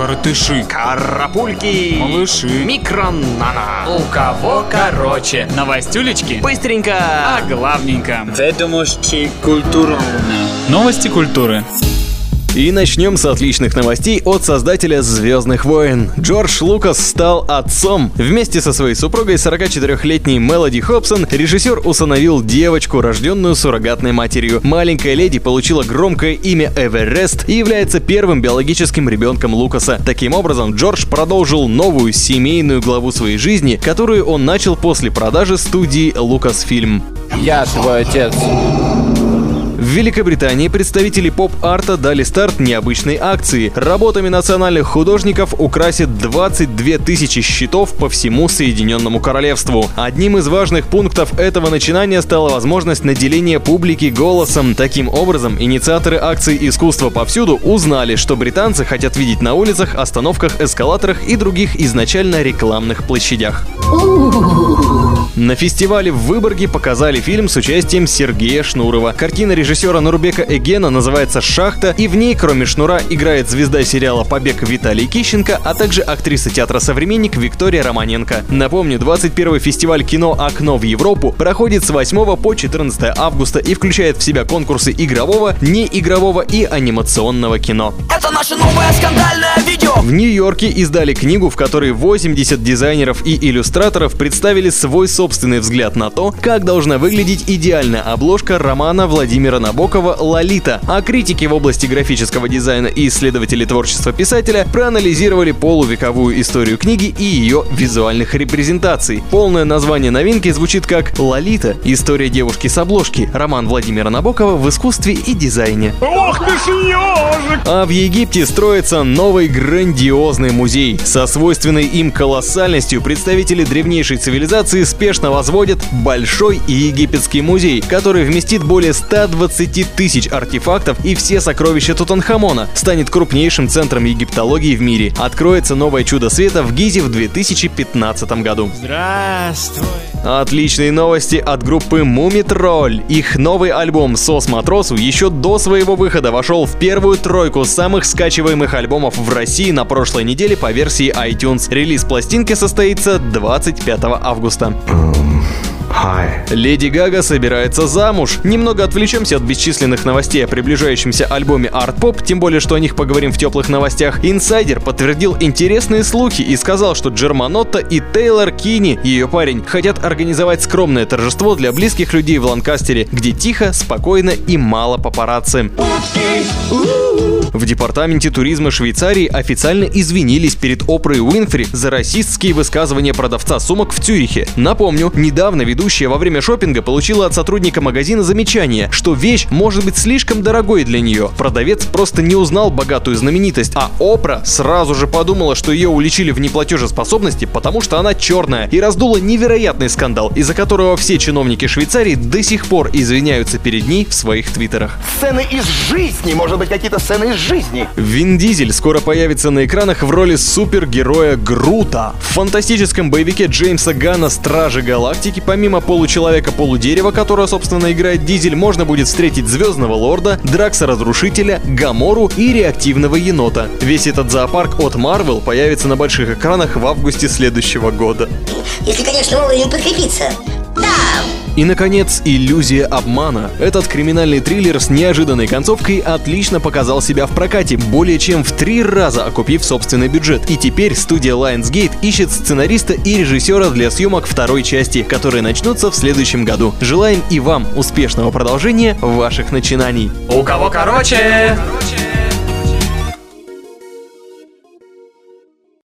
Коротыши. Карапульки. Малыши. Микронана. У кого короче? Новостюлечки? Быстренько. А главненько. Ведомости культурно. Новости культуры. И начнем с отличных новостей от создателя «Звездных войн». Джордж Лукас стал отцом. Вместе со своей супругой 44-летней Мелоди Хобсон режиссер усыновил девочку, рожденную суррогатной матерью. Маленькая леди получила громкое имя Эверест и является первым биологическим ребенком Лукаса. Таким образом, Джордж продолжил новую семейную главу своей жизни, которую он начал после продажи студии Lucasfilm. Я твой отец. Великобритании представители поп-арта дали старт необычной акции. Работами национальных художников украсит 22 тысячи щитов по всему Соединенному Королевству. Одним из важных пунктов этого начинания стала возможность наделения публики голосом. Таким образом, инициаторы акции «Искусство повсюду» узнали, что британцы хотят видеть на улицах, остановках, эскалаторах и других изначально рекламных площадях. На фестивале в Выборге показали фильм с участием Сергея Шнурова. Картина режиссера Нурбека Эгена называется «Шахта», и в ней, кроме Шнура, играет звезда сериала «Побег» Виталий Кищенко, а также актриса театра «Современник» Виктория Романенко. Напомню, 21 фестиваль кино «Окно в Европу» проходит с 8 по 14 августа и включает в себя конкурсы игрового, неигрового и анимационного кино. Это наше новое скандальное видео. В Нью-Йорке издали книгу, в которой 80 дизайнеров и иллюстраторов представили свой собственный взгляд на то, как должна выглядеть идеальная обложка романа Владимира Набокова «Лолита». А критики в области графического дизайна и исследователи творчества писателя проанализировали полувековую историю книги и ее визуальных репрезентаций. Полное название новинки звучит как «Лолита. История девушки с обложки. Роман Владимира Набокова в искусстве и дизайне». Ох ты ж ежик. А в Египте строится новый грандиозный музей. Со свойственной им колоссальностью представители древнейшей цивилизации спешно возводят Большой египетский музей, который вместит более 120 тысяч артефактов и все сокровища Тутанхамона, станет крупнейшим центром египтологии в мире. Откроется новое чудо света в Гизе в 2015 году. Здравствуй. Отличные новости от группы Муми Тролль. Их новый альбом «Сос Матросу» еще до своего выхода вошел в первую тройку самых скачиваемых альбомов в России на прошлой неделе по версии iTunes. Релиз пластинки состоится 25 августа. Леди Гага собирается замуж. Немного отвлечемся от бесчисленных новостей о приближающемся альбоме Art Pop, тем более, что о них поговорим в теплых новостях. Инсайдер подтвердил интересные слухи и сказал, что Джерманотта и Тейлор Кини, ее парень, хотят организовать скромное торжество для близких людей в Ланкастере, где тихо, спокойно и мало папарацци. В департаменте туризма Швейцарии официально извинились перед Опрой Уинфри за расистские высказывания продавца сумок в Цюрихе. Напомню, недавно ведущая во время шопинга получила от сотрудника магазина замечание, что вещь может быть слишком дорогой для нее. Продавец просто не узнал богатую знаменитость, а Опра сразу же подумала, что ее уличили в неплатежеспособности, потому что она черная, и раздула невероятный скандал, из-за которого все чиновники Швейцарии до сих пор извиняются перед ней в своих твиттерах. Сцены из жизни, может быть, какие-то сцены из жизни. Вин Дизель скоро появится на экранах в роли супергероя Грута. В фантастическом боевике Джеймса Гана «Стражи Галактики» помимо получеловека-полудерева, которого, собственно, играет Дизель, можно будет встретить Звездного Лорда, Дракса Разрушителя, Гамору и Реактивного Енота. Весь этот зоопарк от Marvel появится на больших экранах в августе следующего года. Если, конечно, вовремя подкрепиться. И, наконец, «Иллюзия обмана». Этот криминальный триллер с неожиданной концовкой отлично показал себя в прокате, более чем в три раза окупив собственный бюджет. И теперь студия Lionsgate ищет сценариста и режиссера для съемок второй части, которые начнутся в следующем году. Желаем и вам успешного продолжения ваших начинаний. У кого короче?